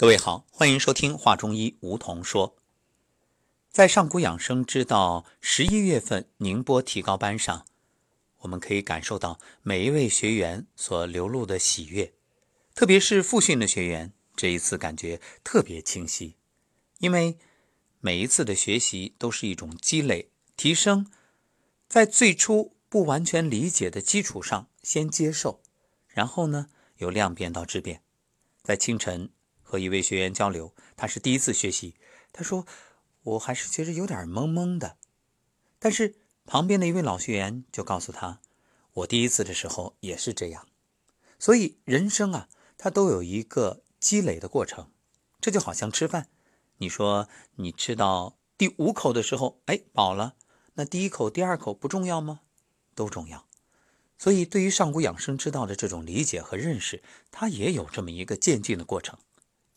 各位好，欢迎收听《话中医》，梧桐说。在上古养生之道十一月份宁波提高班上，我们可以感受到每一位学员所流露的喜悦，特别是复训的学员，这一次感觉特别清晰，因为每一次的学习都是一种积累、提升，在最初不完全理解的基础上先接受，然后呢由量变到质变，在清晨。和一位学员交流，他是第一次学习。他说：“我还是觉得有点懵懵的。”但是旁边的一位老学员就告诉他：“我第一次的时候也是这样。”所以人生啊，它都有一个积累的过程。这就好像吃饭，你说你吃到第五口的时候，哎，饱了，那第一口、第二口不重要吗？都重要。所以对于上古养生之道的这种理解和认识，它也有这么一个渐进的过程。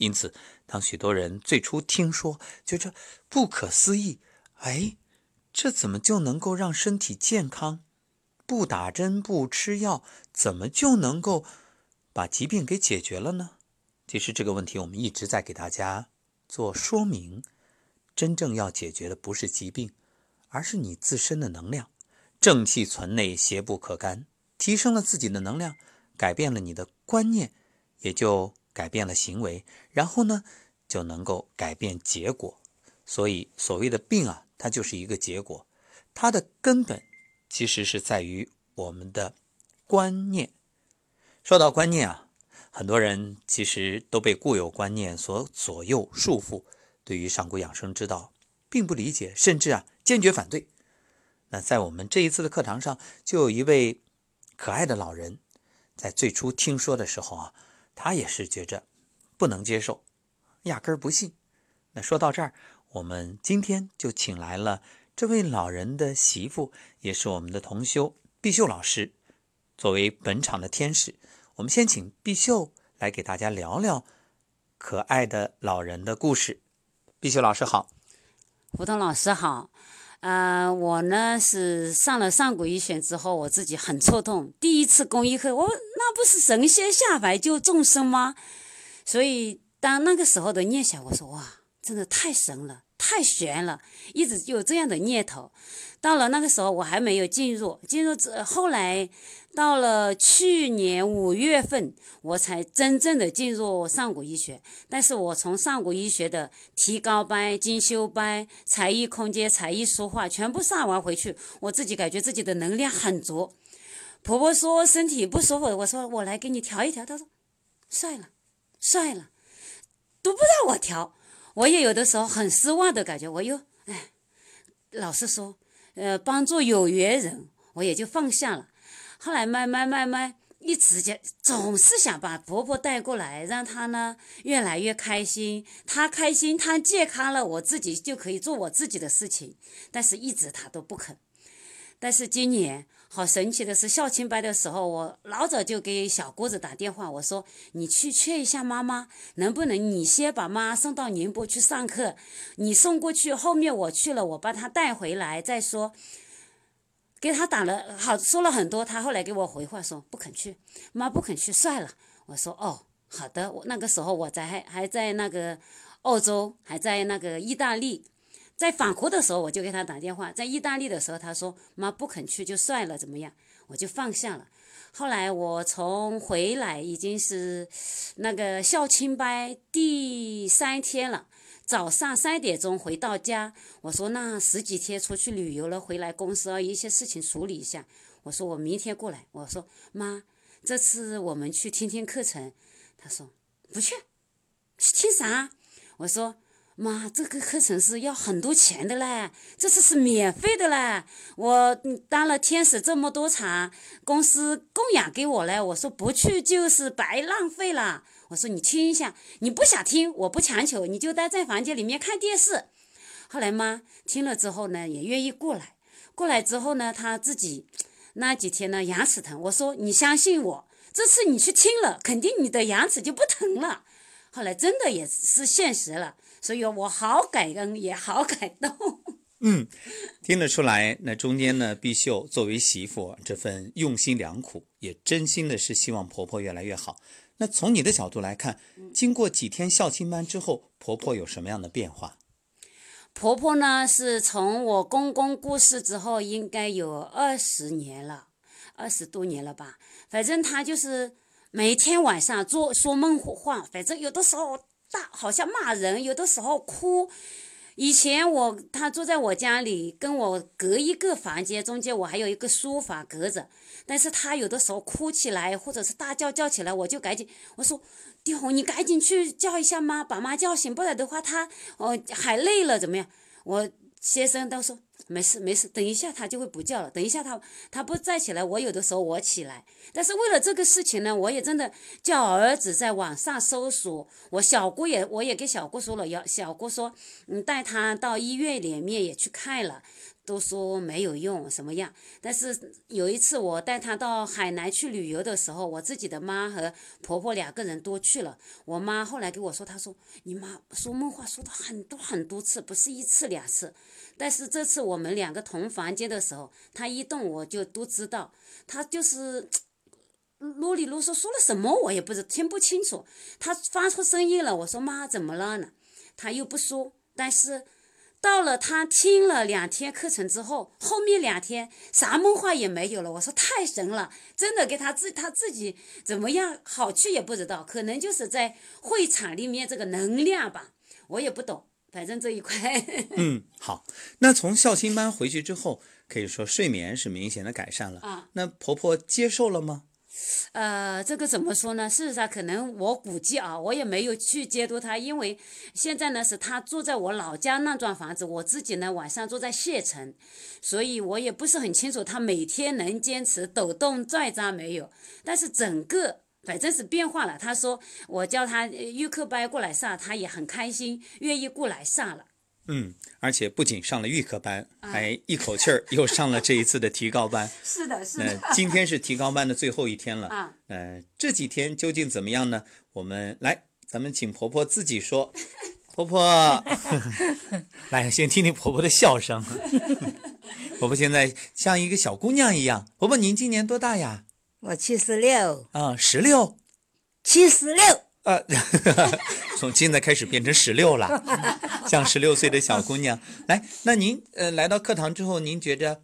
因此，当许多人最初听说，觉着不可思议，哎，这怎么就能够让身体健康？不打针不吃药，怎么就能够把疾病给解决了呢？其实这个问题我们一直在给大家做说明。真正要解决的不是疾病，而是你自身的能量。正气存内，邪不可干。提升了自己的能量，改变了你的观念，也就。改变了行为，然后呢，就能够改变结果。所以，所谓的病啊，它就是一个结果，它的根本其实是在于我们的观念。说到观念啊，很多人其实都被固有观念所左右束缚，对于上古养生之道并不理解，甚至啊坚决反对。那在我们这一次的课堂上，就有一位可爱的老人，在最初听说的时候啊。他也是觉着不能接受，压根儿不信。那说到这儿，我们今天就请来了这位老人的媳妇，也是我们的同修碧秀老师，作为本场的天使。我们先请碧秀来给大家聊聊可爱的老人的故事。碧秀老师好，胡同老师好。呃，我呢是上了上古医学之后，我自己很触动。第一次公益课，我那不是神仙下凡救众生吗？所以当那个时候的念想，我说哇，真的太神了，太玄了，一直有这样的念头。到了那个时候，我还没有进入，进入之后来。到了去年五月份，我才真正的进入上古医学。但是我从上古医学的提高班、精修班、才艺空间、才艺书画全部上完回去，我自己感觉自己的能量很足。婆婆说身体不舒服，我说我来给你调一调。她说算了，算了，都不让我调。我也有的时候很失望的感觉。我又哎，老是说，呃，帮助有缘人，我也就放下了。后来慢慢慢慢，一直就总是想把婆婆带过来，让她呢越来越开心。她开心，她健康了，我自己就可以做我自己的事情。但是一直她都不肯。但是今年好神奇的是，校庆班的时候，我老早就给小姑子打电话，我说你去劝一下妈妈，能不能你先把妈送到宁波去上课，你送过去，后面我去了，我把她带回来再说。给他打了好说了很多，他后来给我回话说不肯去，妈不肯去算了。我说哦，好的。我那个时候我在还还在那个澳洲，还在那个意大利，在法国的时候我就给他打电话，在意大利的时候他说妈不肯去就算了，怎么样？我就放下了。后来我从回来已经是那个校庆班第三天了。早上三点钟回到家，我说那十几天出去旅游了，回来公司要一些事情处理一下。我说我明天过来。我说妈，这次我们去听听课程。他说不去，去听啥？我说妈，这个课程是要很多钱的嘞，这次是免费的嘞。我当了天使这么多场，公司供养给我嘞。我说不去就是白浪费了。我说你听一下，你不想听，我不强求，你就待在房间里面看电视。后来妈听了之后呢，也愿意过来。过来之后呢，他自己那几天呢牙齿疼。我说你相信我，这次你去听了，肯定你的牙齿就不疼了。后来真的也是现实了，所以我好感恩，也好感动。嗯，听得出来，那中间呢，碧秀作为媳妇，这份用心良苦，也真心的是希望婆婆越来越好。那从你的角度来看，经过几天孝亲班之后，婆婆有什么样的变化？婆婆呢，是从我公公过世之后，应该有二十年了，二十多年了吧。反正她就是每天晚上做说梦话，反正有的时候大好像骂人，有的时候哭。以前我他住在我家里，跟我隔一个房间，中间我还有一个书房隔着。但是他有的时候哭起来，或者是大叫叫起来，我就赶紧我说：“丁红，你赶紧去叫一下妈，把妈叫醒，不然的话他哦喊累了怎么样？”我先生都说没事没事，等一下他就会不叫了。等一下他他不再起来，我有的时候我起来。但是为了这个事情呢，我也真的叫儿子在网上搜索。我小姑也我也给小姑说了，要小姑说，嗯，带他到医院里面也去看了。都说没有用，什么样？但是有一次我带她到海南去旅游的时候，我自己的妈和婆婆两个人都去了。我妈后来给我说，她说你妈说梦话说的很多很多次，不是一次两次。但是这次我们两个同房间的时候，她一动我就都知道，她就是 啰里啰嗦说了什么我也不知听不清楚。她发出声音了，我说妈怎么了呢？她又不说，但是。到了他听了两天课程之后，后面两天啥梦话也没有了。我说太神了，真的给他自他自己怎么样好去也不知道，可能就是在会场里面这个能量吧，我也不懂，反正这一块。嗯，好，那从孝心班回去之后，可以说睡眠是明显的改善了啊。那婆婆接受了吗？呃，这个怎么说呢？事实上，可能我估计啊，我也没有去监督他，因为现在呢是他住在我老家那幢房子，我自己呢晚上住在县城，所以我也不是很清楚他每天能坚持抖动拽扎没有。但是整个反正是变化了。他说我叫他预课班过来上，他也很开心，愿意过来上了。嗯，而且不仅上了预科班，还一口气儿又上了这一次的提高班。是的，是的。今天是提高班的最后一天了。啊，呃，这几天究竟怎么样呢？我们来，咱们请婆婆自己说。婆婆，来，先听听婆婆的笑声。婆婆现在像一个小姑娘一样。婆婆，您今年多大呀？我七十六。啊，十六。七十六。呃，从现在开始变成十六了，像十六岁的小姑娘。来，那您呃来到课堂之后，您觉着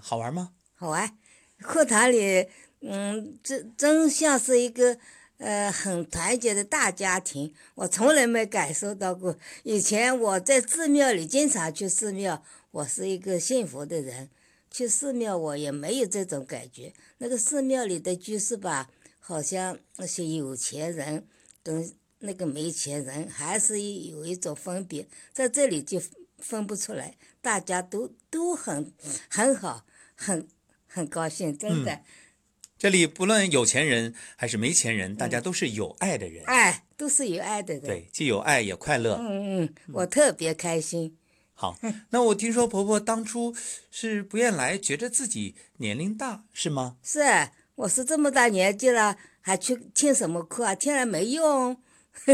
好玩吗？好玩，课堂里，嗯，真真像是一个呃很团结的大家庭。我从来没感受到过。以前我在寺庙里经常去寺庙，我是一个信佛的人，去寺庙我也没有这种感觉。那个寺庙里的居士吧，好像那些有钱人。跟那个没钱人还是有一种分别，在这里就分不出来，大家都都很很好，很很高兴，真的。这里不论有钱人还是没钱人，大家都是有爱的人。哎，都是有爱的人。对，既有爱也快乐。嗯嗯，我特别开心。好，那我听说婆婆当初是不愿来，觉得自己年龄大，是吗？是，我是这么大年纪了。还去听什么课啊？听了没用。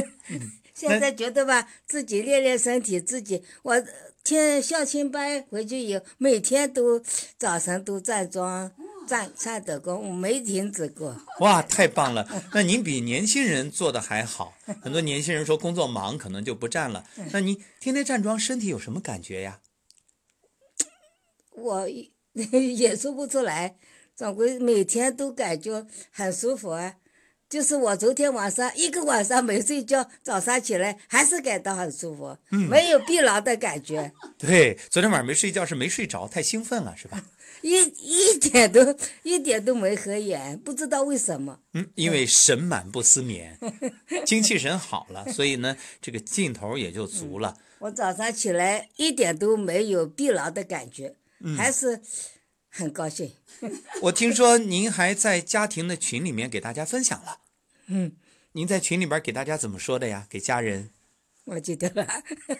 现在觉得吧，自己练练身体，自己我听孝亲班回去以后，每天都早晨都站桩、站站的功，我没停止过。哇，太棒了！那您比年轻人做的还好。很多年轻人说工作忙，可能就不站了。那您天天站桩，身体有什么感觉呀？我 也说不出来，总归每天都感觉很舒服啊。就是我昨天晚上一个晚上没睡觉，早上起来还是感到很舒服，没有疲劳的感觉。对，昨天晚上没睡觉是没睡着，太兴奋了，是吧？一一点都一点都没合眼，不知道为什么。嗯，因为神满不思眠，精气神好了，所以呢，这个劲头也就足了。我早上起来一点都没有疲劳的感觉，还是。很高兴，我听说您还在家庭的群里面给大家分享了。嗯，您在群里边给大家怎么说的呀？给家人？忘记掉了。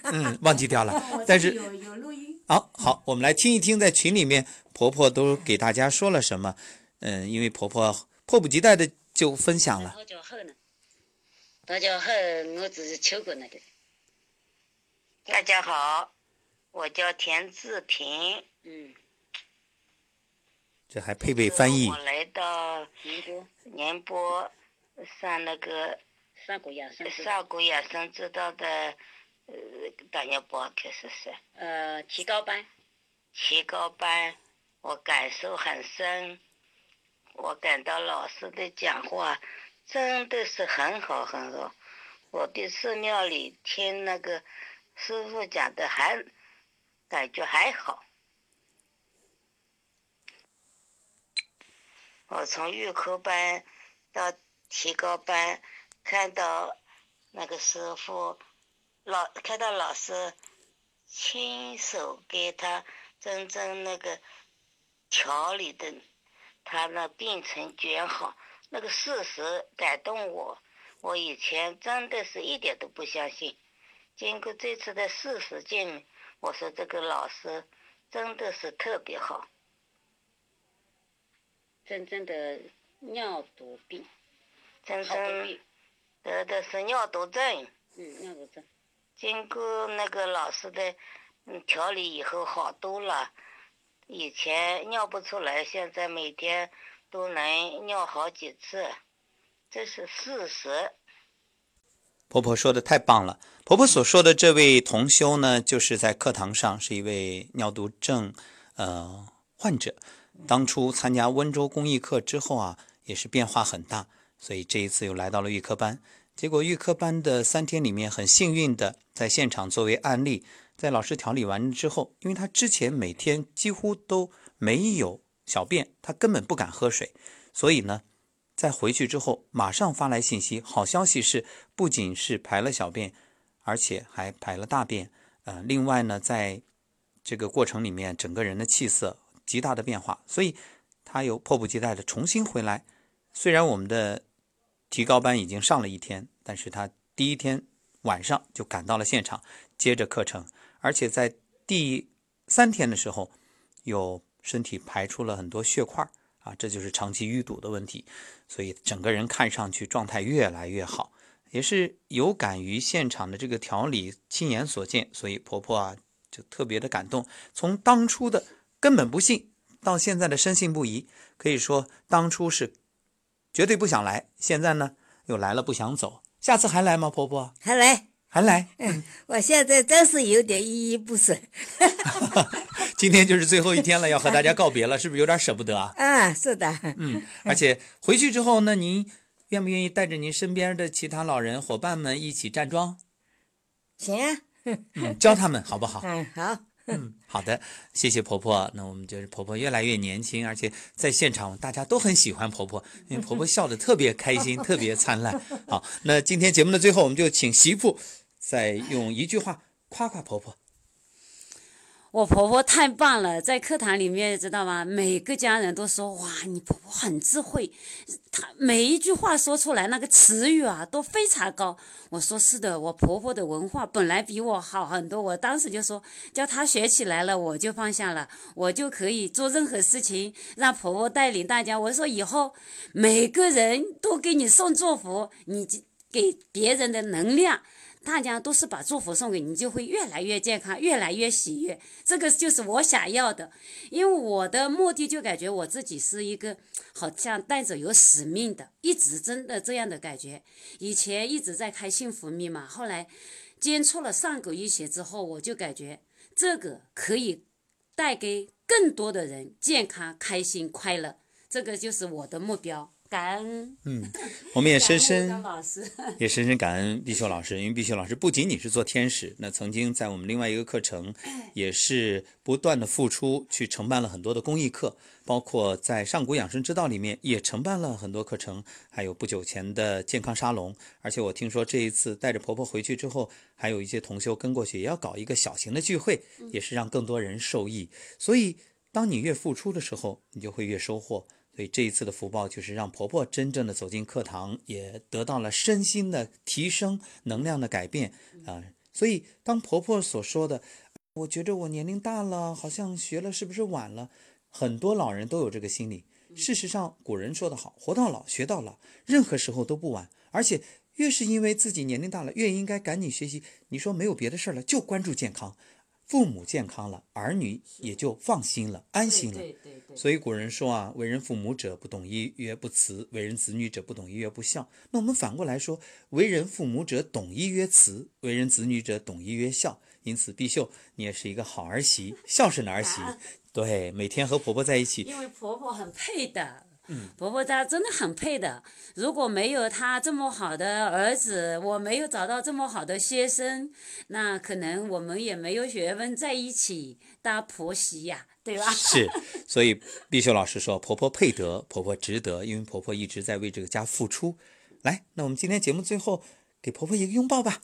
嗯，忘记掉了。但是有有录音。好，好，我们来听一听，在群里面婆婆都给大家说了什么。嗯，因为婆婆迫不及待的就分享了。大家好呢，大家好，我只是秋哥那个。大家好，我叫田志平。嗯。这还配备翻译。我来到宁波，宁波上那个上古养生之上古养生之道的呃糖尿病开始是呃提高班，提高班，我感受很深。我感到老师的讲话真的是很好很好。我对寺庙里听那个师傅讲的还感觉还好。我从预科班到提高班，看到那个师傅老看到老师亲手给他真正那个调理的。他那病程卷好，那个事实感动我。我以前真的是一点都不相信，经过这次的事实证明，我说这个老师真的是特别好。真正的尿毒病，真正得的是尿毒症。嗯，尿毒症。经过那个老师的嗯调理以后，好多了。以前尿不出来，现在每天都能尿好几次，这是事实。婆婆说的太棒了。婆婆所说的这位同修呢，就是在课堂上是一位尿毒症呃患者。当初参加温州公益课之后啊，也是变化很大，所以这一次又来到了预科班。结果预科班的三天里面，很幸运的在现场作为案例。在老师调理完之后，因为他之前每天几乎都没有小便，他根本不敢喝水，所以呢，在回去之后马上发来信息。好消息是，不仅是排了小便，而且还排了大便。呃，另外呢，在这个过程里面，整个人的气色极大的变化，所以他又迫不及待的重新回来。虽然我们的提高班已经上了一天，但是他第一天晚上就赶到了现场，接着课程。而且在第三天的时候，有身体排出了很多血块啊，这就是长期淤堵的问题，所以整个人看上去状态越来越好，也是有感于现场的这个调理，亲眼所见，所以婆婆啊就特别的感动。从当初的根本不信，到现在的深信不疑，可以说当初是绝对不想来，现在呢又来了不想走，下次还来吗？婆婆还来。还来？嗯，我现在真是有点依依不舍。今天就是最后一天了，要和大家告别了，是不是有点舍不得啊？啊，是的。嗯，而且回去之后，那您愿不愿意带着您身边的其他老人伙伴们一起站桩？行啊。嗯，教他们好不好？嗯，好。嗯，好的，谢谢婆婆。那我们就是婆婆越来越年轻，而且在现场大家都很喜欢婆婆，因为婆婆笑得特别开心，特别灿烂。好，那今天节目的最后，我们就请媳妇。再用一句话夸夸婆婆。我婆婆太棒了，在课堂里面知道吗？每个家人都说哇，你婆婆很智慧，她每一句话说出来那个词语啊都非常高。我说是的，我婆婆的文化本来比我好很多。我当时就说，叫她学起来了，我就放下了，我就可以做任何事情，让婆婆带领大家。我说以后每个人都给你送祝福，你给别人的能量。大家都是把祝福送给你，就会越来越健康，越来越喜悦。这个就是我想要的，因为我的目的就感觉我自己是一个好像带着有使命的，一直真的这样的感觉。以前一直在开幸福密码，后来接触了上古医学之后，我就感觉这个可以带给更多的人健康、开心、快乐。这个就是我的目标。感恩，嗯，我们也深深 也深深感恩碧秀老师，因为碧秀老师不仅仅是做天使，那曾经在我们另外一个课程，也是不断的付出，去承办了很多的公益课，包括在上古养生之道里面也承办了很多课程，还有不久前的健康沙龙，而且我听说这一次带着婆婆回去之后，还有一些同修跟过去，也要搞一个小型的聚会，也是让更多人受益。所以，当你越付出的时候，你就会越收获。所以这一次的福报就是让婆婆真正的走进课堂，也得到了身心的提升、能量的改变啊。所以当婆婆所说的，我觉着我年龄大了，好像学了是不是晚了？很多老人都有这个心理。事实上，古人说得好，活到老学到老，任何时候都不晚。而且越是因为自己年龄大了，越应该赶紧学习。你说没有别的事儿了，就关注健康。父母健康了，儿女也就放心了，安心了。对对对，所以古人说啊，为人父母者不懂医曰不慈，为人子女者不懂医曰不孝。那我们反过来说，为人父母者懂医曰慈，为人子女者懂医曰孝。因此，碧秀，你也是一个好儿媳，孝顺的儿媳。对，每天和婆婆在一起，因为婆婆很配的。嗯，婆婆她真的很配的。如果没有她这么好的儿子，我没有找到这么好的先生，那可能我们也没有缘分在一起当婆媳呀，对吧？是，所以碧秀老师说，婆婆配得，婆婆值得，因为婆婆一直在为这个家付出。来，那我们今天节目最后给婆婆一个拥抱吧。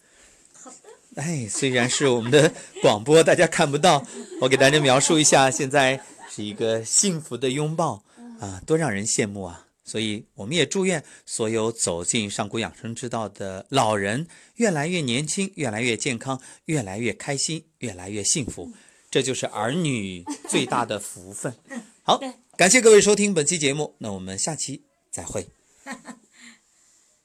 好的。哎，虽然是我们的广播，大家看不到，我给大家描述一下，现在是一个幸福的拥抱啊，多让人羡慕啊！所以我们也祝愿所有走进上古养生之道的老人越来越年轻，越来越健康，越来越开心，越来越幸福。这就是儿女最大的福分。好，感谢各位收听本期节目，那我们下期再会。